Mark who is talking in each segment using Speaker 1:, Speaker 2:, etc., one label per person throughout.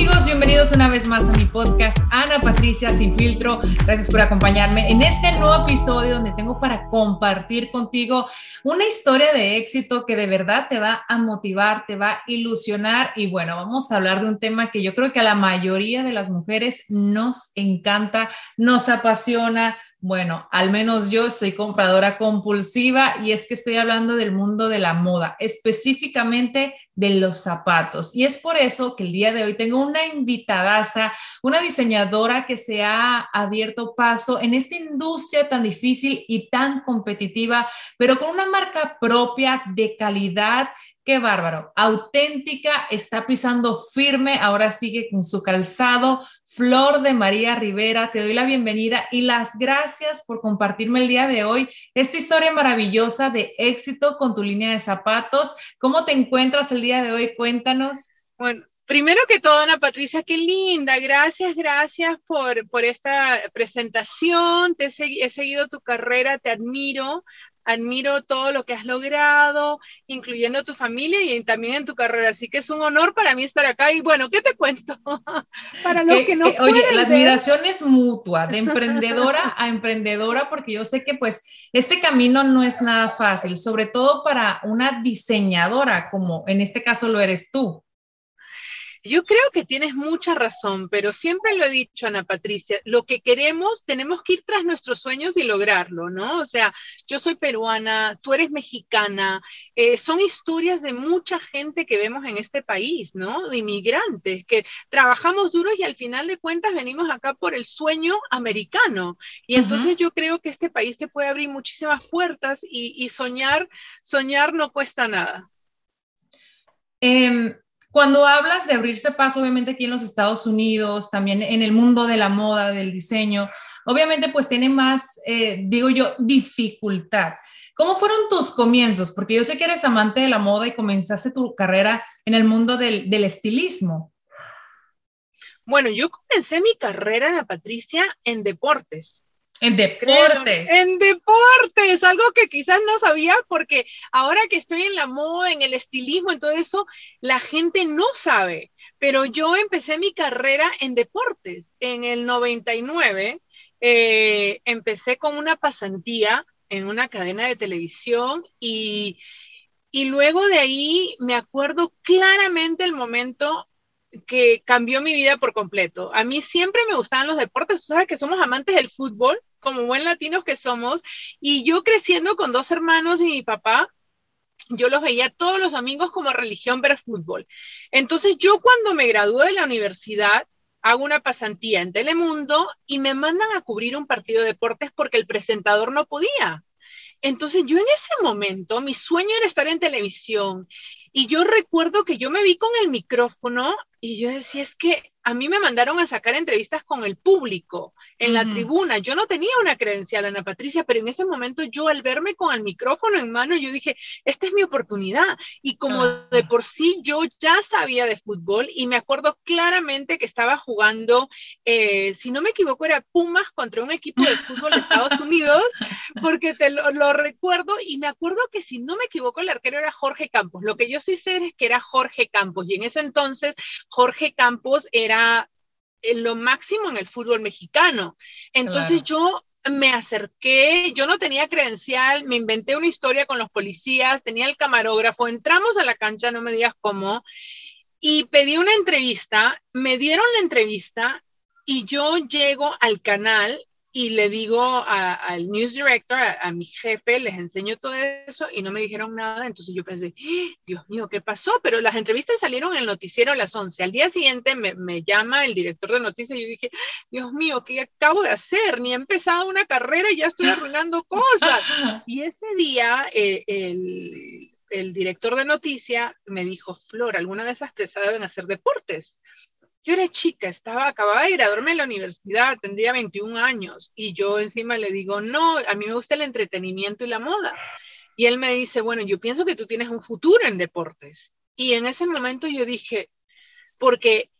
Speaker 1: Amigos, bienvenidos una vez más a mi podcast Ana Patricia Sin Filtro. Gracias por acompañarme en este nuevo episodio donde tengo para compartir contigo una historia de éxito que de verdad te va a motivar, te va a ilusionar y bueno, vamos a hablar de un tema que yo creo que a la mayoría de las mujeres nos encanta, nos apasiona, bueno, al menos yo soy compradora compulsiva y es que estoy hablando del mundo de la moda, específicamente de los zapatos. Y es por eso que el día de hoy tengo una invitadaza, una diseñadora que se ha abierto paso en esta industria tan difícil y tan competitiva, pero con una marca propia de calidad Qué bárbaro, auténtica, está pisando firme, ahora sigue con su calzado. Flor de María Rivera, te doy la bienvenida y las gracias por compartirme el día de hoy esta historia maravillosa de éxito con tu línea de zapatos. ¿Cómo te encuentras el día de hoy? Cuéntanos.
Speaker 2: Bueno, Primero que todo, Ana Patricia, qué linda. Gracias, gracias por, por esta presentación. Te he, seguido tu carrera, te admiro admiro todo lo que has logrado, incluyendo tu familia y también en tu carrera. Así que es un honor para mí estar acá. Y bueno, ¿qué te cuento?
Speaker 1: para los que, no Oye, la admiración es mutua, de emprendedora a emprendedora, porque yo sé que pues este camino no es nada fácil, sobre todo para una diseñadora, como en este caso lo eres tú.
Speaker 2: Yo creo que tienes mucha razón, pero siempre lo he dicho, Ana Patricia, lo que queremos, tenemos que ir tras nuestros sueños y lograrlo, ¿no? O sea, yo soy peruana, tú eres mexicana, eh, son historias de mucha gente que vemos en este país, ¿no? De inmigrantes, que trabajamos duro y al final de cuentas venimos acá por el sueño americano. Y entonces yo creo que este país te puede abrir muchísimas puertas y, soñar, soñar no cuesta nada.
Speaker 1: Eh, cuando hablas de abrirse paso, obviamente aquí en los Estados Unidos, también en el mundo de la moda, del diseño, obviamente pues tiene más, eh, digo yo, dificultad. ¿Cómo fueron tus comienzos? Porque yo sé que eres amante de la moda y comenzaste tu carrera en el mundo del, del estilismo.
Speaker 2: Bueno, yo comencé mi carrera, Patricia, en deportes.
Speaker 1: En deportes.
Speaker 2: En deportes, algo que quizás no sabía porque ahora que estoy en la moda, en el estilismo, en todo eso, la gente no sabe. Pero yo empecé mi carrera en deportes. En el 99 eh, empecé con una pasantía en una cadena de televisión y, y luego de ahí me acuerdo claramente el momento que cambió mi vida por completo. A mí siempre me gustaban los deportes, tú sabes que somos amantes del fútbol como buen latinos que somos, y yo creciendo con dos hermanos y mi papá, yo los veía todos los amigos como religión ver fútbol. Entonces yo cuando me gradué de la universidad, hago una pasantía en Telemundo y me mandan a cubrir un partido de deportes porque el presentador no podía. Entonces yo en ese momento, mi sueño era estar en televisión y yo recuerdo que yo me vi con el micrófono y yo decía, es que a mí me mandaron a sacar entrevistas con el público en la tribuna. Yo no tenía una credencial, Ana Patricia, pero en ese momento yo al verme con el micrófono en mano, yo dije, esta es mi oportunidad. Y como de por sí yo ya sabía de fútbol y me acuerdo claramente que estaba jugando, eh, si no me equivoco, era Pumas contra un equipo de fútbol de Estados Unidos, porque te lo, lo recuerdo y me acuerdo que si no me equivoco, el arquero era Jorge Campos. Lo que yo sí sé es que era Jorge Campos y en ese entonces Jorge Campos era lo máximo en el fútbol mexicano. Entonces yo me acerqué, yo no tenía credencial, me inventé una historia con los policías, tenía el camarógrafo, entramos a la cancha, no me digas cómo, y pedí una entrevista, me dieron la entrevista y yo llego al canal y le digo al news director, a, mi jefe, les enseño todo eso y no me dijeron nada. Entonces yo pensé, ¡Ah! Dios mío, ¿qué pasó? Pero las entrevistas salieron en el noticiero a las 11. Al día siguiente me, me llama el director de noticias y yo dije, Dios mío, ¿qué acabo de hacer? Ni he empezado una carrera y ya estoy arruinando cosas. Y ese día eh, el, el director de noticias me dijo, Flor, ¿alguna vez has pensado en hacer deportes? Yo era chica, estaba, acababa de graduarme de la universidad, tendría 21 años, y yo encima le digo, no, a mí me gusta el entretenimiento y la moda. Y él me dice, bueno, yo pienso que tú tienes un futuro en deportes. Y en ese momento yo dije, porque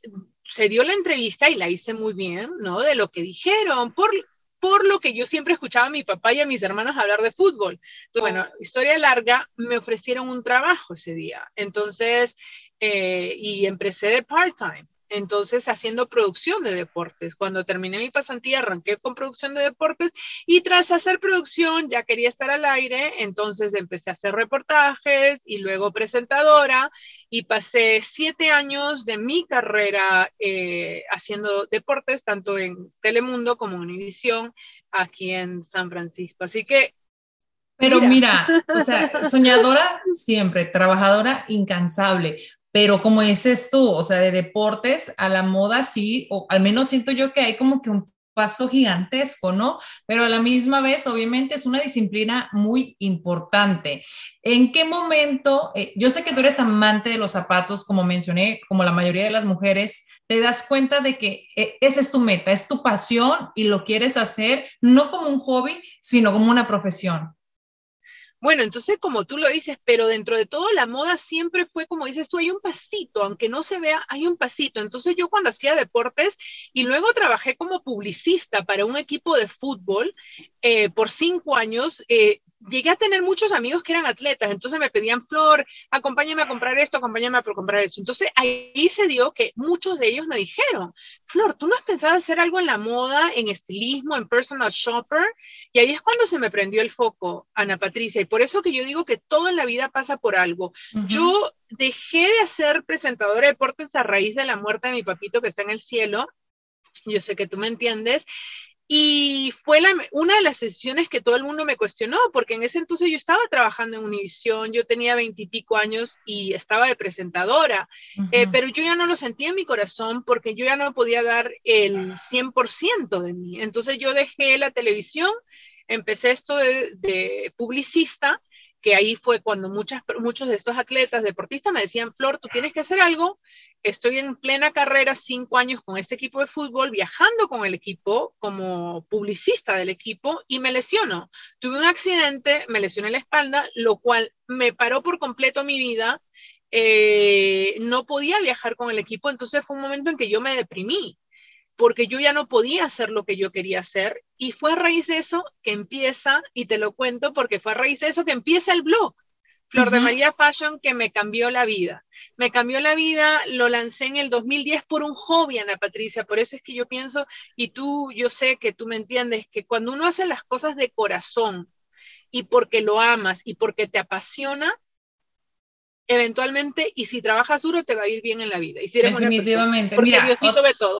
Speaker 2: se dio la entrevista y la hice muy bien, ¿no? De lo que dijeron, por, por lo que yo siempre escuchaba a mi papá y a mis hermanos hablar de fútbol. Entonces, bueno, historia larga, me ofrecieron un trabajo ese día. Entonces, eh, y empecé de part-time entonces haciendo producción de deportes. Cuando terminé mi pasantía arranqué con producción de deportes y tras hacer producción ya quería estar al aire, entonces empecé a hacer reportajes y luego presentadora y pasé siete años de mi carrera eh, haciendo deportes, tanto en Telemundo como en Univisión, aquí en San Francisco. Así que
Speaker 1: pero mira, o sea, soñadora siempre, trabajadora incansable. Pero como dices tú, o sea, de deportes a la moda sí, o al menos siento yo que hay como que un paso gigantesco, ¿no? Pero a la misma vez, obviamente, es una disciplina muy importante. ¿En qué momento, eh, yo sé que tú eres amante de los zapatos, como mencioné, como la mayoría de las mujeres, te das cuenta de que eh, esa es tu meta, es tu pasión y lo quieres hacer no como un hobby, sino como una profesión?
Speaker 2: Bueno, entonces como tú lo dices, pero dentro de todo la moda siempre fue como dices tú, hay un pasito, aunque no se vea, hay un pasito. Entonces yo cuando hacía deportes y luego trabajé como publicista para un equipo de fútbol eh, por cinco años, eh, llegué a tener muchos amigos que eran atletas, entonces me pedían, Flor, acompáñame a comprar esto, acompáñame a comprar esto. Entonces ahí se dio que muchos de ellos me dijeron, Flor, ¿tú no has pensado hacer algo en la moda, en estilismo, en personal shopper? Y ahí es cuando se me prendió el foco, Ana Patricia, y por eso que yo digo que todo en la vida pasa por algo. Yo dejé de ser presentadora de deportes a raíz de la muerte de mi papito que está en el cielo. Yo sé que tú me entiendes. Y fue la, una de las sesiones que todo el mundo me cuestionó, porque en ese entonces yo estaba trabajando en Univisión, yo tenía veintipico años y estaba de presentadora, eh, pero yo ya no lo sentía en mi corazón porque yo ya no podía dar el 100% de mí. Entonces yo dejé la televisión, empecé esto de, de publicista, que ahí fue cuando muchas, muchos de estos atletas, deportistas me decían, Flor, tú tienes que hacer algo estoy en plena carrera, cinco años con este equipo de fútbol, viajando con el equipo como publicista del equipo y me lesiono. Tuve un accidente, me lesioné la espalda, lo cual me paró por completo mi vida. Eh, no podía viajar con el equipo, entonces fue un momento en que yo me deprimí porque yo ya no podía hacer lo que yo quería hacer y fue a raíz de eso que empieza, y te lo cuento porque fue a raíz de eso que empieza el blog. Flor de María Fashion que me cambió la vida. Me cambió la vida, lo lancé en el 2010 por un hobby, Ana Patricia. Por eso es que yo pienso, y tú, yo sé que tú me entiendes, que cuando uno hace las cosas de corazón y porque lo amas y porque te apasiona, eventualmente, y si trabajas duro, te va a ir bien en la vida. Y si eres
Speaker 1: Definitivamente.
Speaker 2: porque Diosito ve todo.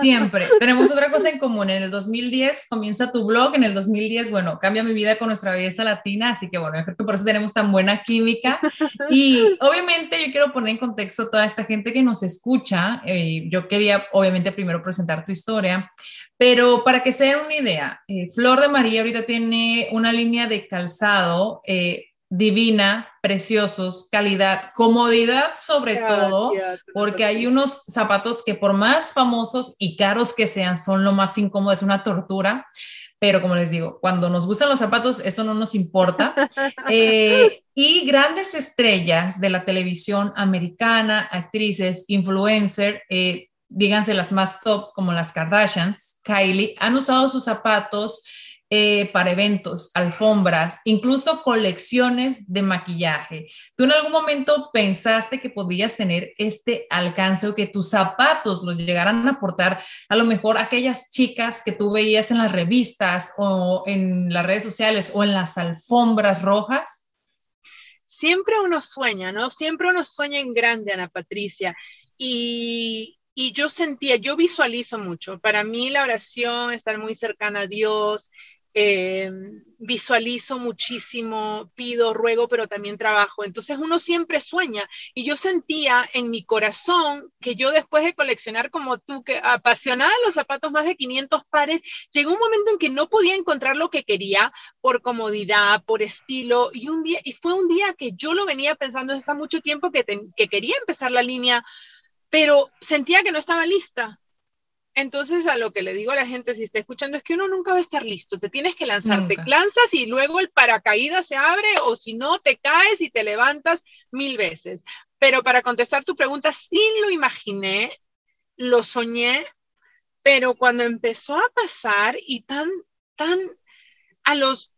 Speaker 1: Siempre. Tenemos otra cosa en común. En el 2010 comienza tu blog, en el 2010, bueno, cambia mi vida con nuestra belleza latina, así que bueno, yo creo que por eso tenemos tan buena química. Y obviamente yo quiero poner en contexto a toda esta gente que nos escucha. Eh, yo quería obviamente primero presentar tu historia, pero para que se den una idea, eh, Flor de María ahorita tiene una línea de calzado. Eh, divina, preciosos, calidad, comodidad sobre todo, porque hay unos zapatos que por más famosos y caros que sean, son lo más incómodo, es una tortura. Pero como les digo, cuando nos gustan los zapatos, eso no nos importa. Eh, y grandes estrellas de la televisión americana, actrices, influencer, eh, díganse las más top como las Kardashians, Kylie, han usado sus zapatos eh, para eventos, alfombras, incluso colecciones de maquillaje. ¿Tú en algún momento pensaste que podías tener este alcance o que tus zapatos los llegaran a aportar a lo mejor aquellas chicas que tú veías en las revistas o en las redes sociales o en las alfombras rojas?
Speaker 2: Siempre uno sueña, ¿no? Siempre uno sueña en grande, Ana Patricia. Y, y yo sentía, yo visualizo mucho. Para mí la oración, estar muy cercana a Dios, eh, visualizo muchísimo, pido, ruego, pero también trabajo. Entonces uno siempre sueña. Y yo sentía en mi corazón que yo después de coleccionar como tú, que apasionada los zapatos, más de 500 pares, llegó un momento en que no podía encontrar lo que quería por comodidad, por estilo. Y un día, y fue un día que yo lo venía pensando desde hace mucho tiempo que, que quería empezar la línea, pero sentía que no estaba lista entonces, a lo que le digo a la gente, si está escuchando, es que uno nunca va a estar listo. Te tienes que lanzar, te lanzas y luego el paracaídas se abre o si no, te caes y te levantas mil veces. Pero para contestar tu pregunta, sí lo imaginé, lo soñé, pero cuando empezó a pasar y tan, tan, a los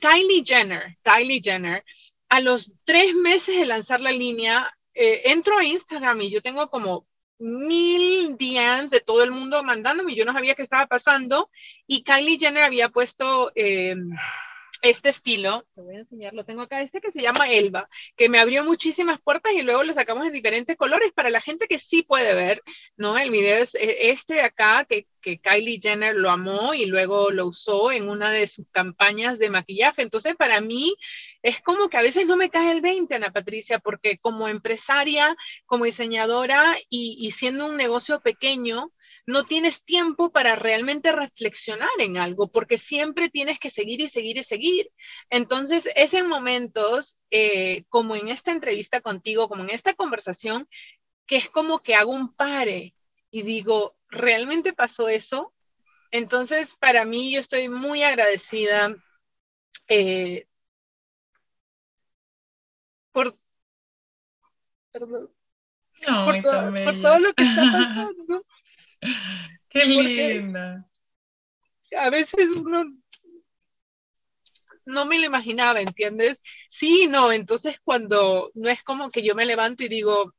Speaker 2: Kylie Jenner, Kylie Jenner, a los tres meses de lanzar la línea, eh, entro a Instagram y yo tengo como mil DMs de todo el mundo mandándome, yo no sabía qué estaba pasando y Kylie Jenner había puesto eh, este estilo, te voy a enseñar, lo tengo acá, este que se llama Elba, que me abrió muchísimas puertas y luego lo sacamos en diferentes colores para la gente que sí puede ver, ¿no? El video es eh, este acá, que, que Kylie Jenner lo amó y luego lo usó en una de sus campañas de maquillaje. Entonces, para mí es como que a veces no me cae el 20, Ana Patricia, porque como empresaria, como diseñadora y, siendo un negocio pequeño, no tienes tiempo para realmente reflexionar en algo, porque siempre tienes que seguir y seguir y seguir. Entonces, es en momentos eh, como en esta entrevista contigo, como en esta conversación, que es como que hago un pare y digo, ¿realmente pasó eso? Entonces, para mí, yo estoy muy agradecida eh, por, perdón, por, por todo lo que está pasando.
Speaker 1: Qué linda.
Speaker 2: A veces uno no me lo imaginaba, ¿entiendes? Sí, no, entonces cuando no es como que yo me levanto y digo,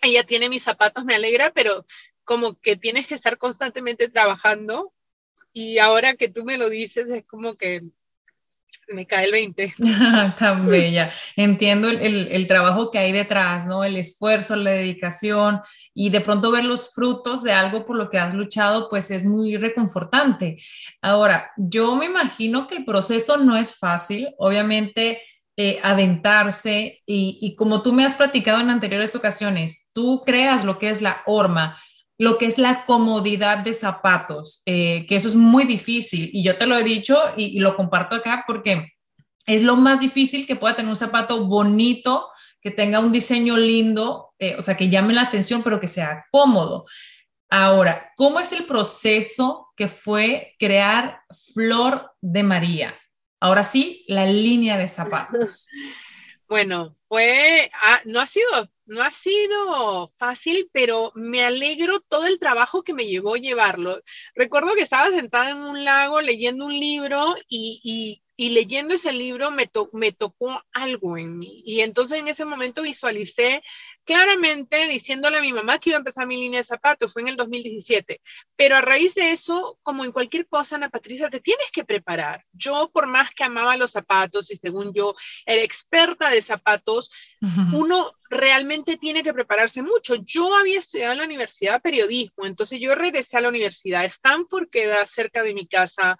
Speaker 2: ella tiene mis zapatos, me alegra, pero como que tienes que estar constantemente trabajando y ahora que tú me lo dices es como que me cae el 20.
Speaker 1: Tan bella. Entiendo el, el, trabajo que hay detrás, ¿no? El esfuerzo, la dedicación y de pronto ver los frutos de algo por lo que has luchado, pues es muy reconfortante. Ahora, yo me imagino que el proceso no es fácil, obviamente. Eh, aventarse y, y como tú me has platicado en anteriores ocasiones, tú creas lo que es la horma, lo que es la comodidad de zapatos, eh, que eso es muy difícil y yo te lo he dicho y, lo comparto acá porque es lo más difícil que pueda tener un zapato bonito, que tenga un diseño lindo, eh, o sea, que llame la atención, pero que sea cómodo. Ahora, ¿cómo es el proceso que fue crear Flor de María? Ahora sí, la línea de zapatos.
Speaker 2: Bueno, fue, ah, no ha sido no ha sido fácil, pero me alegro todo el trabajo que me llevó llevarlo. Recuerdo que estaba sentada en un lago leyendo un libro y, y leyendo ese libro me, me tocó algo en mí. Y entonces en ese momento visualicé claramente diciéndole a mi mamá que iba a empezar mi línea de zapatos, fue en el 2017. Pero a raíz de eso, como en cualquier cosa, Ana Patricia, te tienes que preparar. Yo, por más que amaba los zapatos y según yo era experta de zapatos, uno realmente tiene que prepararse mucho. Yo había estudiado en la universidad periodismo, entonces yo regresé a la universidad Stanford, queda cerca de mi casa,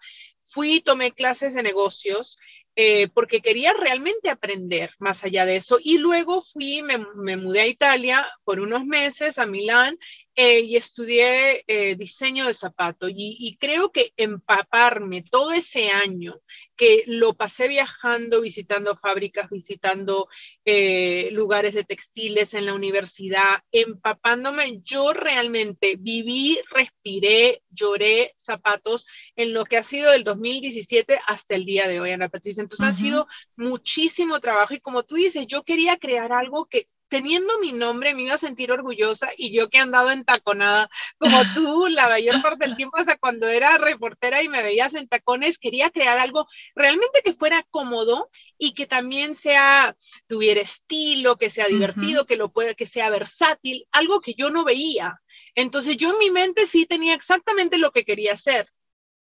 Speaker 2: fui, tomé clases de negocios eh, porque quería realmente aprender más allá de eso. Y luego fui, me, mudé a Italia por unos meses, a Milán, eh, y estudié eh, diseño de zapatos. Y, y, creo que empaparme todo ese año que lo pasé viajando, visitando fábricas, visitando eh, lugares de textiles en la universidad, empapándome. Yo realmente viví, respiré, lloré zapatos en lo que ha sido del 2017 hasta el día de hoy, Ana Patricia. Entonces ha sido muchísimo trabajo y como tú dices, yo quería crear algo que teniendo mi nombre me iba a sentir orgullosa y yo que he andado entaconada como tú la mayor parte del tiempo hasta cuando era reportera y me veías en tacones, quería crear algo realmente que fuera cómodo y que también sea, tuviera estilo, que sea divertido, que lo pueda, que sea versátil, algo que yo no veía. Entonces yo en mi mente sí tenía exactamente lo que quería hacer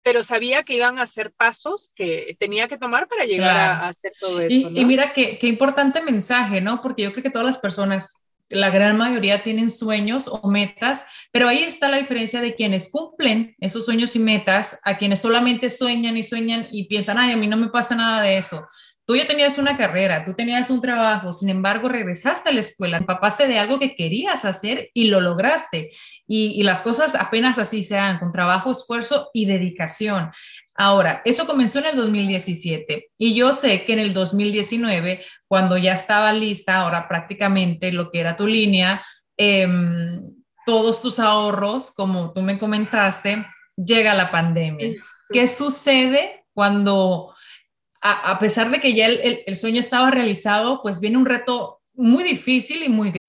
Speaker 2: pero sabía que iban a ser pasos que tenía que tomar para llegar a, hacer todo eso.
Speaker 1: Y, mira qué, qué importante mensaje, ¿no? Porque yo creo que todas las personas, la gran mayoría tienen sueños o metas, pero ahí está la diferencia de quienes cumplen esos sueños y metas a quienes solamente sueñan y sueñan y piensan, ay, a mí no me pasa nada de eso. Tú ya tenías una carrera, tú tenías un trabajo, sin embargo regresaste a la escuela, empapaste de algo que querías hacer y lo lograste. Y, las cosas apenas así se dan, con trabajo, esfuerzo y dedicación. Ahora, eso comenzó en el 2017 y yo sé que en el 2019, cuando ya estaba lista, ahora prácticamente lo que era tu línea, em, todos tus ahorros, como tú me comentaste, llega la pandemia. ¿Qué sucede cuando a, pesar de que ya el, sueño estaba realizado, pues viene un reto muy difícil y muy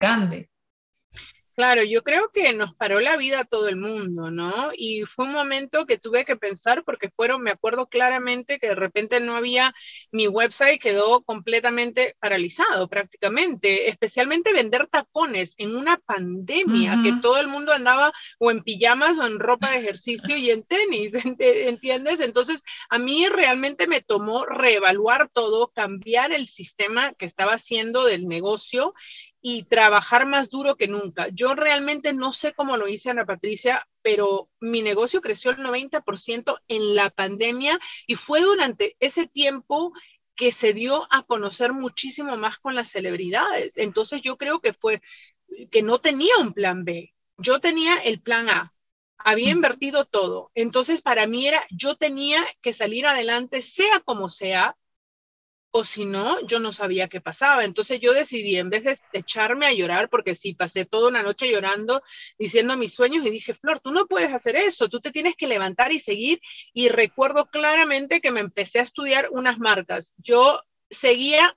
Speaker 1: grande.
Speaker 2: Claro, yo creo que nos paró la vida a todo el mundo, ¿no? Y fue un momento que tuve que pensar porque fueron, me acuerdo claramente que de repente no había, mi website quedó completamente paralizado prácticamente, especialmente vender tacones en una pandemia, que todo el mundo andaba o en pijamas o en ropa de ejercicio y en tenis, ¿entiendes? Entonces, a mí realmente me tomó reevaluar todo, cambiar el sistema que estaba haciendo del negocio y trabajar más duro que nunca. Yo realmente no sé cómo lo hice Ana Patricia, pero mi negocio creció el 90% en la pandemia y fue durante ese tiempo que se dio a conocer muchísimo más con las celebridades. Entonces yo creo que fue que no tenía un plan B, yo tenía el plan A. Había invertido todo. Entonces, para mí era, yo tenía que salir adelante, sea como sea, o si no, yo no sabía qué pasaba. Entonces yo decidí, en vez de echarme a llorar, porque sí, pasé toda una noche llorando, diciendo mis sueños, y dije, Flor, tú no puedes hacer eso, tú te tienes que levantar y seguir. Y recuerdo claramente que me empecé a estudiar unas marcas. Yo seguía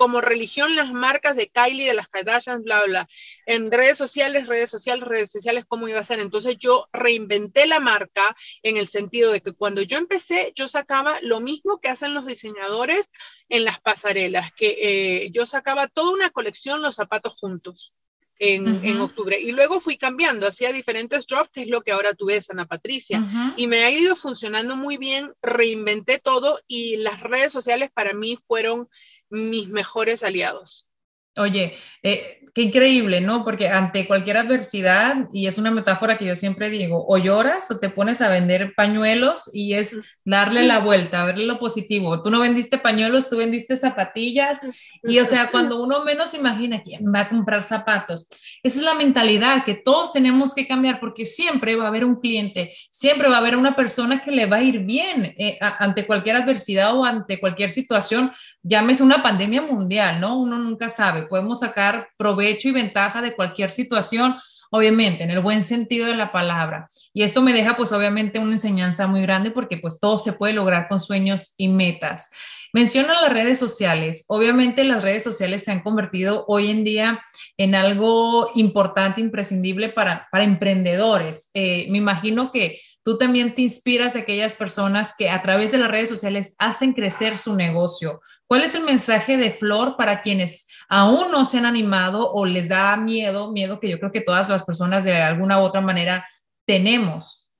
Speaker 2: como religión las marcas de Kylie, de las Kardashians, bla, bla. En redes sociales, redes sociales, redes sociales, ¿cómo iba a ser? Entonces yo reinventé la marca en el sentido de que cuando yo empecé, yo sacaba lo mismo que hacen los diseñadores en las pasarelas, que eh, yo sacaba toda una colección, los zapatos juntos en, octubre. Y luego fui cambiando, hacía diferentes drops, que es lo que ahora tú ves, Ana Patricia. Y me ha ido funcionando muy bien, reinventé todo y las redes sociales para mí fueron mis mejores aliados.
Speaker 1: Oye, eh, qué increíble, ¿no? Porque ante cualquier adversidad, y es una metáfora que yo siempre digo, o lloras o te pones a vender pañuelos y es darle la vuelta, verle lo positivo. Tú no vendiste pañuelos, tú vendiste zapatillas y o sea, cuando uno menos imagina quién va a comprar zapatos, esa es la mentalidad que todos tenemos que cambiar porque siempre va a haber un cliente, siempre va a haber una persona que le va a ir bien eh, ante cualquier adversidad o ante cualquier situación, llámese una pandemia mundial, ¿no? Uno nunca sabe, podemos sacar provecho y ventaja de cualquier situación, obviamente, en el buen sentido de la palabra. Y esto me deja, pues, obviamente, una enseñanza muy grande porque, pues, todo se puede lograr con sueños y metas. Menciona las redes sociales. Obviamente, las redes sociales se han convertido hoy en día en algo importante, imprescindible para, para emprendedores. Eh, me imagino que tú también te inspiras a aquellas personas que a través de las redes sociales hacen crecer su negocio. ¿Cuál es el mensaje de Flor para quienes aún no se han animado o les da miedo, miedo que yo creo que todas las personas de alguna u otra manera tenemos?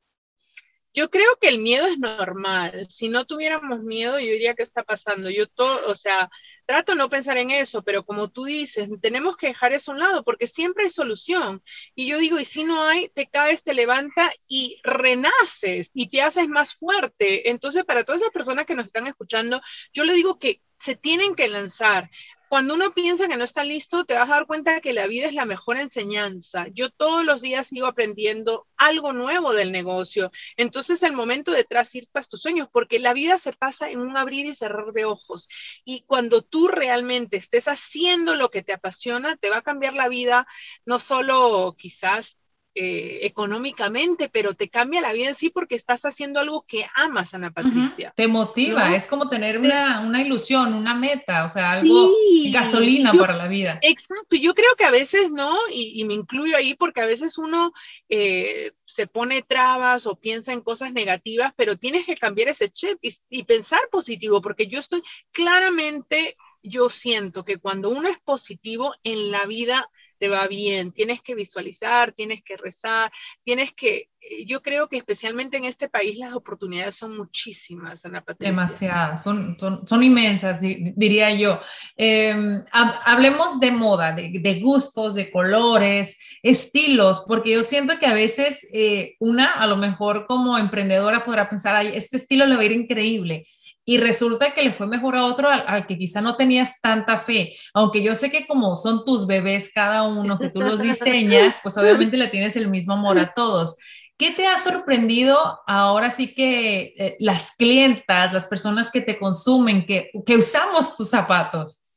Speaker 2: Yo creo que el miedo es normal. Si no tuviéramos miedo, yo diría que está pasando. Yo todo, o sea, trato no pensar en eso, pero como tú dices, tenemos que dejar eso a un lado porque siempre hay solución. Y yo digo, y si no hay, te caes, te levanta y renaces y te haces más fuerte. Entonces, para todas esas personas que nos están escuchando, yo le digo que se tienen que lanzar cuando uno piensa que no está listo, te vas a dar cuenta que la vida es la mejor enseñanza. Yo todos los días sigo aprendiendo algo nuevo del negocio. Entonces, el momento de ir tras tus sueños, porque la vida se pasa en un abrir y cerrar de ojos. Y cuando tú realmente estés haciendo lo que te apasiona, te va a cambiar la vida, no solo quizás eh, económicamente, pero te cambia la vida en sí porque estás haciendo algo que amas, Ana Patricia.
Speaker 1: Te motiva, es como tener una, una, ilusión, una meta, o sea, algo gasolina para la vida.
Speaker 2: Exacto, yo creo que a veces, ¿no? Y, me incluyo ahí porque a veces uno eh, se pone trabas o piensa en cosas negativas, pero tienes que cambiar ese chip y, y pensar positivo, porque yo estoy claramente, yo siento que cuando uno es positivo en la vida, te va bien, tienes que visualizar, tienes que rezar, tienes que, eh, yo creo que especialmente en este país las oportunidades son muchísimas, Ana Patricia.
Speaker 1: Demasiadas, son, son, inmensas, diría yo. Em, hablemos de moda, de, gustos, de colores, estilos, porque yo siento que a veces eh, una, a lo mejor como emprendedora podrá pensar, ay, este estilo le va a ir increíble y resulta que le fue mejor a otro al, que quizá no tenías tanta fe, aunque yo sé que como son tus bebés cada uno, que tú los diseñas, pues obviamente le tienes el mismo amor a todos. ¿Qué te ha sorprendido ahora sí que eh, las clientas, las personas que te consumen, que, que usamos tus zapatos?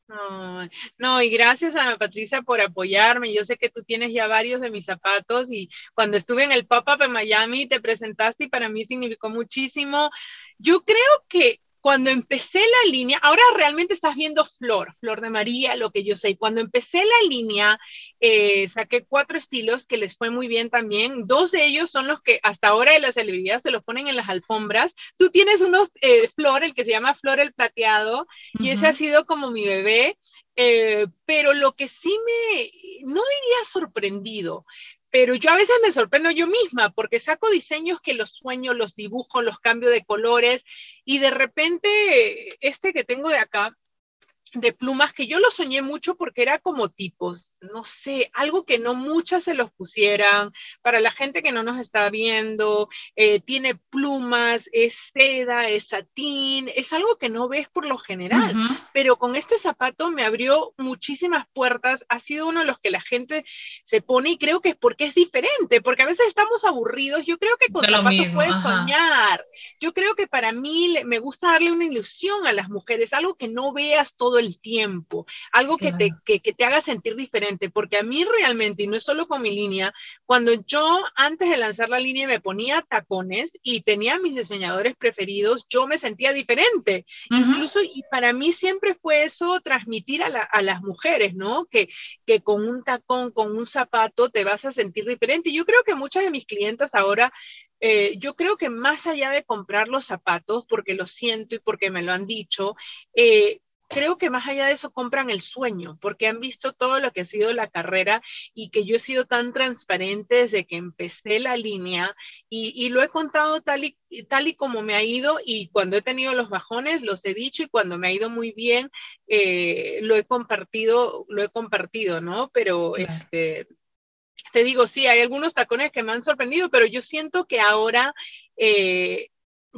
Speaker 2: No, y gracias a Patricia por apoyarme. Yo sé que tú tienes ya varios de mis zapatos y cuando estuve en el pop-up en Miami te presentaste y para mí significó muchísimo. Yo creo que cuando empecé la línea, ahora realmente estás viendo Flor, Flor de María, lo que yo sé. Cuando empecé la línea, eh, saqué cuatro estilos que les fue muy bien también. Dos de ellos son los que hasta ahora de las celebridades se los ponen en las alfombras. Tú tienes unos, eh, Flor, el que se llama Flor el Plateado, y ese ha sido como mi bebé. Eh, pero lo que sí me, no diría sorprendido, pero yo a veces me sorprendo yo misma porque saco diseños que los sueño, los dibujo, los cambio de colores y de repente este que tengo de acá de plumas que yo lo soñé mucho porque era como tipos, no sé, algo que no muchas se los pusieran. Para la gente que no nos está viendo, eh, tiene plumas, es seda, es satín, es algo que no ves por lo general. Pero con este zapato me abrió muchísimas puertas. Ha sido uno de los que la gente se pone y creo que es porque es diferente, porque a veces estamos aburridos. Yo creo que con zapatos puedes soñar. Yo creo que para mí me gusta darle una ilusión a las mujeres, algo que no veas todo el tiempo, algo que, te, que, te haga sentir diferente, porque a mí realmente, y no es solo con mi línea, cuando yo antes de lanzar la línea me ponía tacones y tenía mis diseñadores preferidos, yo me sentía diferente. Incluso, y para mí siempre fue eso transmitir a, a las mujeres, ¿no? Que, que con un tacón, con un zapato, te vas a sentir diferente. Yo creo que muchas de mis clientes ahora eh, yo creo que más allá de comprar los zapatos, porque lo siento y porque me lo han dicho, eh, creo que más allá de eso compran el sueño, porque han visto todo lo que ha sido la carrera y que yo he sido tan transparente desde que empecé la línea y, lo he contado tal y, tal y como me ha ido y cuando he tenido los bajones los he dicho y cuando me ha ido muy bien eh, lo he compartido, lo he compartido, ¿no? Pero este te digo, sí, hay algunos tacones que me han sorprendido, pero yo siento que ahora eh,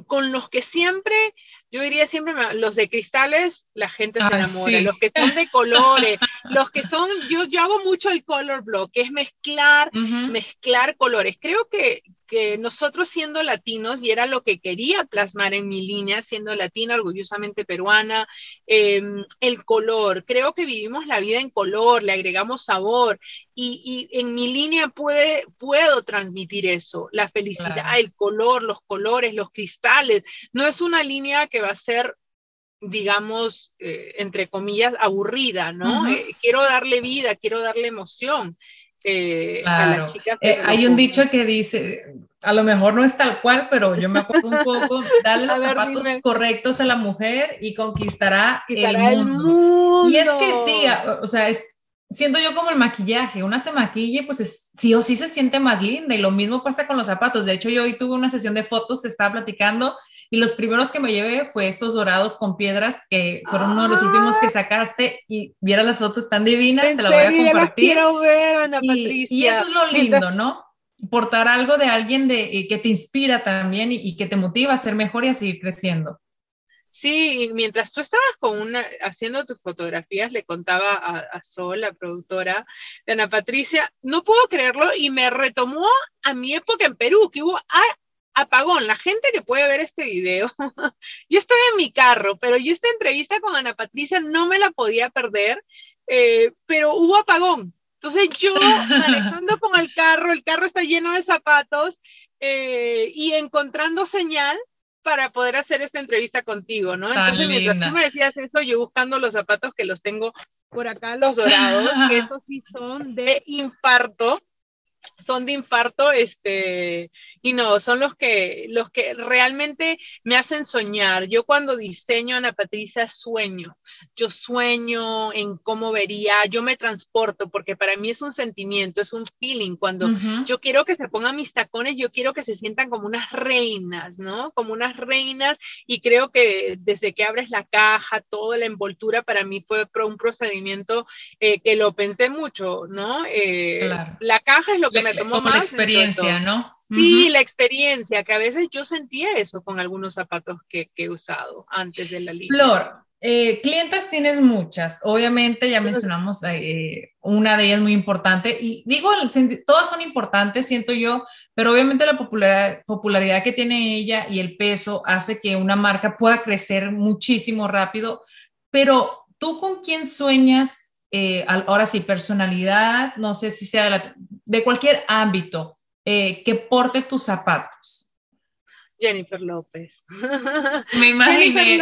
Speaker 2: con los que siempre yo diría siempre los de cristales, la gente se enamora, los que son de colores, los que son, yo, yo hago mucho el color block, que es mezclar, mezclar colores. Creo que, que nosotros siendo latinos, y era lo que quería plasmar en mi línea, siendo latina, orgullosamente peruana, em, el color, creo que vivimos la vida en color, le agregamos sabor, y, y en mi línea puede, puedo transmitir eso, la felicidad, el color, los colores, los cristales. No es una línea que va a ser digamos, eh, entre comillas, aburrida, ¿no? Eh, quiero darle vida, quiero darle emoción. Eh,
Speaker 1: eh, hay un dicho que dice, a lo mejor no es tal cual, pero yo me acuerdo un poco, darle los zapatos correctos a la mujer y conquistará, el, mundo. Y es que sí, o sea, siento yo como el maquillaje, una se maquille, pues sí o sí se siente más linda y lo mismo pasa con los zapatos. De hecho, yo hoy tuve una sesión de fotos, te estaba platicando y los primeros que me llevé fue estos dorados con piedras que fueron uno de los últimos que sacaste y viera las fotos tan divinas, te la voy a compartir.
Speaker 2: quiero ver, Ana
Speaker 1: y, y, eso es lo lindo, ¿no? Portar algo de alguien de, eh, que te inspira también y, que te motiva a ser mejor y a seguir creciendo.
Speaker 2: Sí, mientras tú estabas con una, haciendo tus fotografías, le contaba a, a, Sol, la productora de Ana Patricia, no puedo creerlo y me retomó a mi época en Perú, que hubo apagón, la gente que puede ver este video, yo estoy en mi carro, pero yo esta entrevista con Ana Patricia no me la podía perder, eh, pero hubo apagón. Entonces yo manejando con el carro, el carro está lleno de zapatos eh, y encontrando señal para poder hacer esta entrevista contigo, ¿no? Entonces mientras tú me decías eso, yo buscando los zapatos que los tengo por acá, los dorados, que estos sí son de infarto, son de infarto, este, y no, son los que, los que realmente me hacen soñar. Yo cuando diseño Ana Patricia sueño, yo sueño en cómo vería, yo me transporto, porque para mí es un sentimiento, es un feeling. Cuando yo quiero que se pongan mis tacones, yo quiero que se sientan como unas reinas, ¿no? Como unas reinas, y creo que desde que abres la caja, toda la envoltura para mí fue un procedimiento eh, que lo pensé mucho, ¿no? Eh, la caja es lo que me tomó
Speaker 1: como la experiencia, ¿no?
Speaker 2: Sí, la experiencia, que a veces yo sentía eso con algunos zapatos que, he usado antes de la línea.
Speaker 1: Flor, eh, clientes tienes muchas, obviamente ya mencionamos eh, una de ellas muy importante. Y digo, todas son importantes, siento yo, pero obviamente la popularidad, popularidad que tiene ella y el peso hace que una marca pueda crecer muchísimo rápido, pero tú con quién sueñas, eh, ahora sí, personalidad, no sé si sea de, de cualquier ámbito, eh, que porte tus zapatos?
Speaker 2: Jennifer López.
Speaker 1: Me imaginé,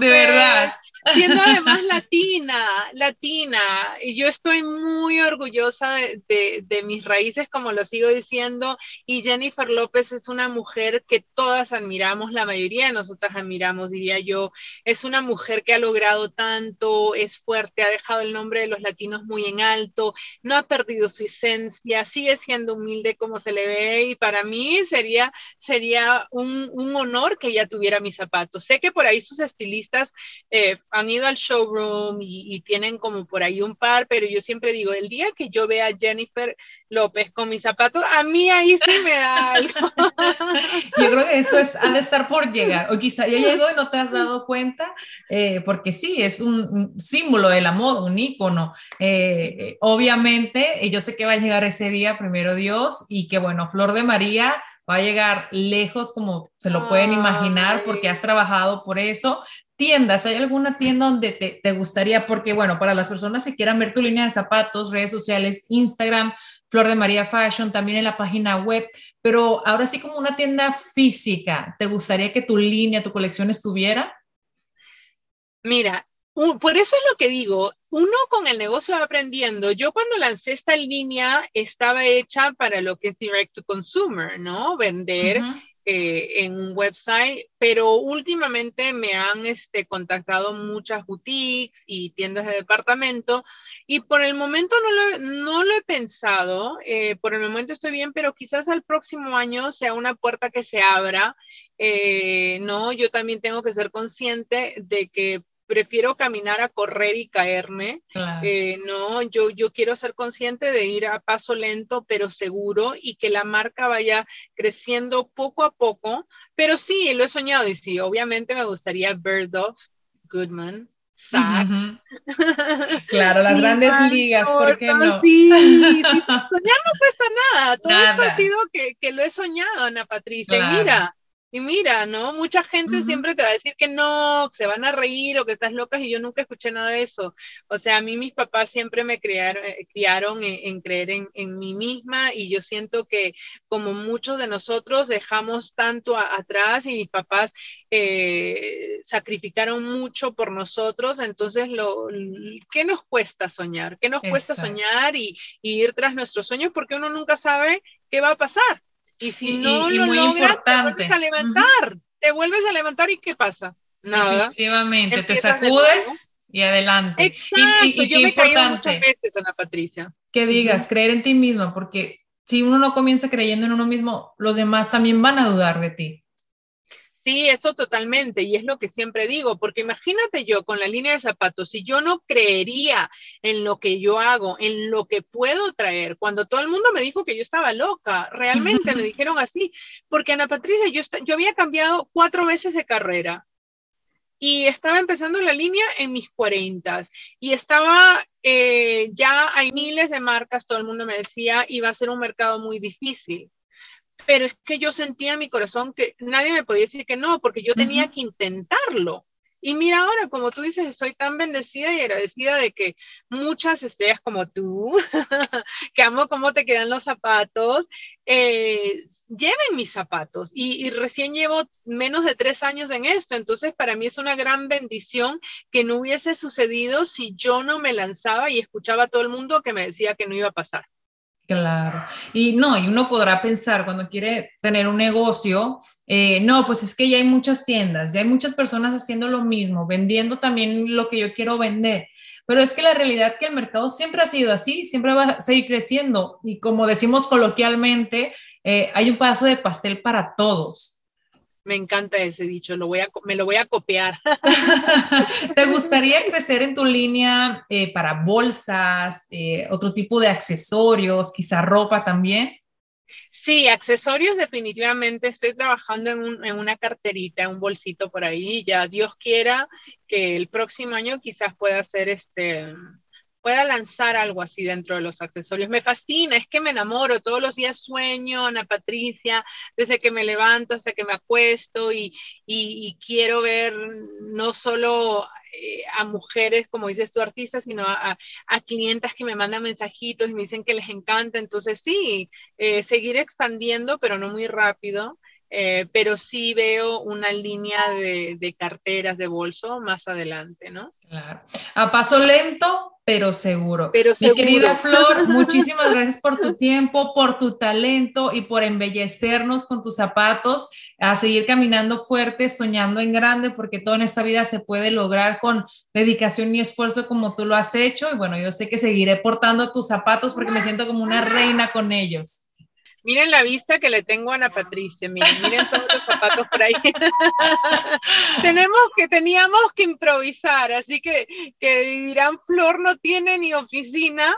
Speaker 1: de verdad
Speaker 2: siendo además latina, latina, y yo estoy muy orgullosa de, de, mis raíces, como lo sigo diciendo, y Jennifer López es una mujer que todas admiramos, la mayoría de nosotras admiramos, diría yo, es una mujer que ha logrado tanto, es fuerte, ha dejado el nombre de los latinos muy en alto, no ha perdido su esencia, sigue siendo humilde como se le ve, y para mí sería, sería un, un honor que ella tuviera mis zapatos. Sé que por ahí sus estilistas eh, han ido al showroom y, tienen como por ahí un par, pero yo siempre digo, el día que yo vea a Jennifer López con mis zapatos, a mí ahí sí me da algo.
Speaker 1: yo creo que eso es, ha de estar por llegar, o quizá ya llegó y no te has dado cuenta, eh, porque sí, es un, símbolo de la moda, un ícono. Eh, eh, obviamente, yo sé que va a llegar ese día, primero Dios, y que bueno, Flor de María va a llegar lejos como se lo pueden imaginar porque has trabajado por eso, tiendas, ¿hay alguna tienda donde te, gustaría? Porque, bueno, para las personas que quieran ver tu línea de zapatos, redes sociales, Instagram, Flor de María Fashion, también en la página web, pero ahora sí como una tienda física, ¿te gustaría que tu línea, tu colección estuviera?
Speaker 2: Mira, por eso es lo que digo, uno con el negocio va aprendiendo. Yo cuando lancé esta línea estaba hecha para lo que es direct to consumer, ¿no? Vender eh, en un website, pero últimamente me han este, contactado muchas boutiques y tiendas de departamento y por el momento no lo, no lo he pensado, eh, por el momento estoy bien, pero quizás al próximo año sea una puerta que se abra. Eh, no, yo también tengo que ser consciente de que prefiero caminar a correr y caerme. Eh, no, yo, yo quiero ser consciente de ir a paso lento, pero seguro, y que la marca vaya creciendo poco a poco. Pero sí, lo he soñado y sí, obviamente me gustaría Birdoff, Goodman, Saks.
Speaker 1: Claro, las grandes ligas, ¿por qué no?
Speaker 2: Sí, soñar no cuesta nada. Todo esto ha sido que, que, lo he soñado, Ana Patricia. mira, y mira, ¿no? Mucha gente siempre te va a decir que no, que se van a reír o que estás loca y yo nunca escuché nada de eso. O sea, a mí mis papás siempre me criaron, eh, criaron en, creer en, en, mí misma y yo siento que como muchos de nosotros dejamos tanto atrás y mis papás eh, sacrificaron mucho por nosotros, entonces, lo, ¿qué nos cuesta soñar? ¿Qué nos cuesta soñar y, y ir tras nuestros sueños? Porque uno nunca sabe qué va a pasar. Y si no lo muy logras, te vuelves a levantar, te vuelves a levantar y ¿qué pasa?
Speaker 1: Nada. Efectivamente, te sacudes y adelante.
Speaker 2: Exacto, y, yo me importante, muchas veces, Ana Patricia.
Speaker 1: Que digas, creer en ti misma, porque si uno no comienza creyendo en uno mismo, los demás también van a dudar de ti.
Speaker 2: Sí, eso totalmente, y es lo que siempre digo, porque imagínate yo con la línea de zapatos, si yo no creería en lo que yo hago, en lo que puedo traer, cuando todo el mundo me dijo que yo estaba loca, realmente me dijeron así, porque Ana Patricia, yo, yo había cambiado cuatro veces de carrera y estaba empezando la línea en mis cuarentas y estaba, eh, ya hay miles de marcas, todo el mundo me decía, iba a ser un mercado muy difícil pero es que yo sentía en mi corazón que nadie me podía decir que no, porque yo tenía que intentarlo. Y mira ahora, como tú dices, soy tan bendecida y agradecida de que muchas estrellas como tú, que amo cómo te quedan los zapatos, eh, lleven mis zapatos. Y, y, recién llevo menos de tres años en esto, entonces para mí es una gran bendición que no hubiese sucedido si yo no me lanzaba y escuchaba a todo el mundo que me decía que no iba a pasar.
Speaker 1: Claro. Y no, y uno podrá pensar cuando quiere tener un negocio, eh, no, pues es que ya hay muchas tiendas, ya hay muchas personas haciendo lo mismo, vendiendo también lo que yo quiero vender. Pero es que la realidad que el mercado siempre ha sido así, siempre va a seguir creciendo. Y como decimos coloquialmente, eh, hay un paso de pastel para todos.
Speaker 2: Me encanta ese dicho, lo voy a, me lo voy a copiar.
Speaker 1: ¿Te gustaría crecer en tu línea eh, para bolsas, eh, otro tipo de accesorios, quizá ropa también?
Speaker 2: Sí, accesorios definitivamente. Estoy trabajando en, en, una carterita, un bolsito por ahí. Ya Dios quiera que el próximo año quizás pueda ser este pueda lanzar algo así dentro de los accesorios. Me fascina, es que me enamoro, todos los días sueño, Ana Patricia, desde que me levanto hasta que me acuesto y, quiero ver no solo eh, a mujeres, como dices tú, artistas, sino a, a, clientas que me mandan mensajitos y me dicen que les encanta. Entonces, sí, eh, seguir expandiendo, pero no muy rápido. Eh, pero sí veo una línea de, de, carteras de bolso más adelante, ¿no?
Speaker 1: Claro. A paso lento, pero seguro. Mi querida Flor, muchísimas gracias por tu tiempo, por tu talento y por embellecernos con tus zapatos, a seguir caminando fuerte, soñando en grande, porque todo en esta vida se puede lograr con dedicación y esfuerzo como tú lo has hecho. Y bueno, yo sé que seguiré portando tus zapatos porque me siento como una reina con ellos.
Speaker 2: Miren la vista que le tengo a Ana Patricia, miren, miren todos los zapatos por ahí. Tenemos que, teníamos que improvisar, así que, que dirán, Flor no tiene ni oficina.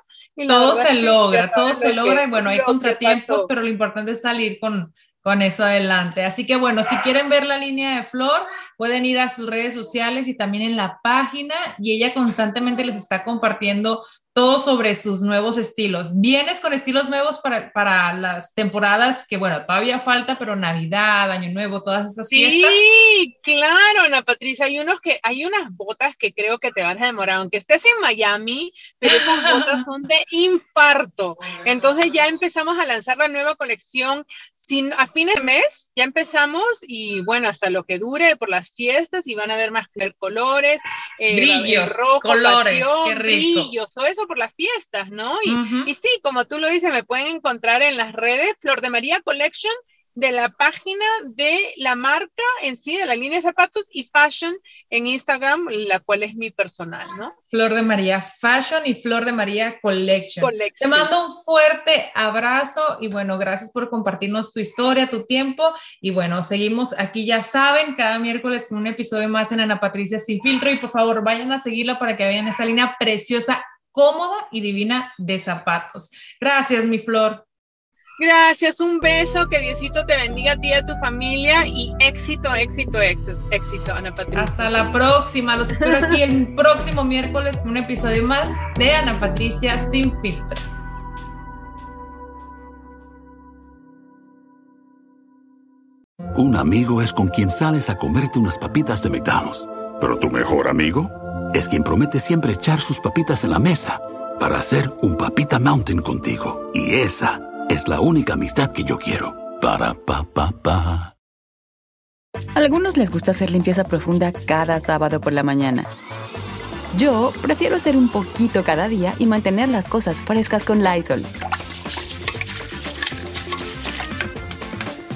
Speaker 1: todo se logra, todo se logra y bueno, hay contratiempos, pero lo importante es salir con, con eso adelante. Así que bueno, si quieren ver la línea de Flor, pueden ir a sus redes sociales y también en la página y ella constantemente les está compartiendo todo sobre sus nuevos estilos. Vienes con estilos nuevos para, para las temporadas que, bueno, todavía falta, pero Navidad, Año Nuevo, todas estas fiestas.
Speaker 2: Sí, claro, Ana Patricia. Hay unos que, hay unas botas que creo que te van a demorar, aunque estés en Miami, pero esas botas son de infarto. Entonces ya empezamos a lanzar la nueva colección sin, a fin de mes ya empezamos y bueno, hasta lo que dure por las fiestas y van a ver más colores,
Speaker 1: eh, brillos, colores, qué rico. brillos,
Speaker 2: todo eso por las fiestas, ¿no? Y, y, sí, como tú lo dices, me pueden encontrar en las redes Flor de María Collection de la página de la marca en sí, de la línea de zapatos y fashion en Instagram, la cual es mi personal, ¿no?
Speaker 1: Flor de María Fashion y Flor de María Collection. Te mando un fuerte abrazo y bueno, gracias por compartirnos tu historia, tu tiempo y bueno, seguimos aquí, ya saben, cada miércoles con un episodio más en Ana Patricia Sin Filtro y por favor vayan a seguirla para que vean esa línea preciosa, cómoda y divina de zapatos. Gracias, mi Flor.
Speaker 2: Gracias, un beso, que Diosito te bendiga a ti y a tu familia y éxito, éxito, éxito, éxito, Ana Patricia.
Speaker 1: Hasta la próxima, los espero aquí el próximo miércoles con un episodio más de Ana Patricia Sin Filtro.
Speaker 3: Un amigo es con quien sales a comerte unas papitas de McDonald's, pero tu mejor amigo es quien promete siempre echar sus papitas en la mesa para hacer un papita mountain contigo. Y esa es la única amistad que yo quiero. Para pa pa pa.
Speaker 4: Algunos les gusta hacer limpieza profunda cada sábado por la mañana. Yo prefiero hacer un poquito cada día y mantener las cosas frescas con Lysol.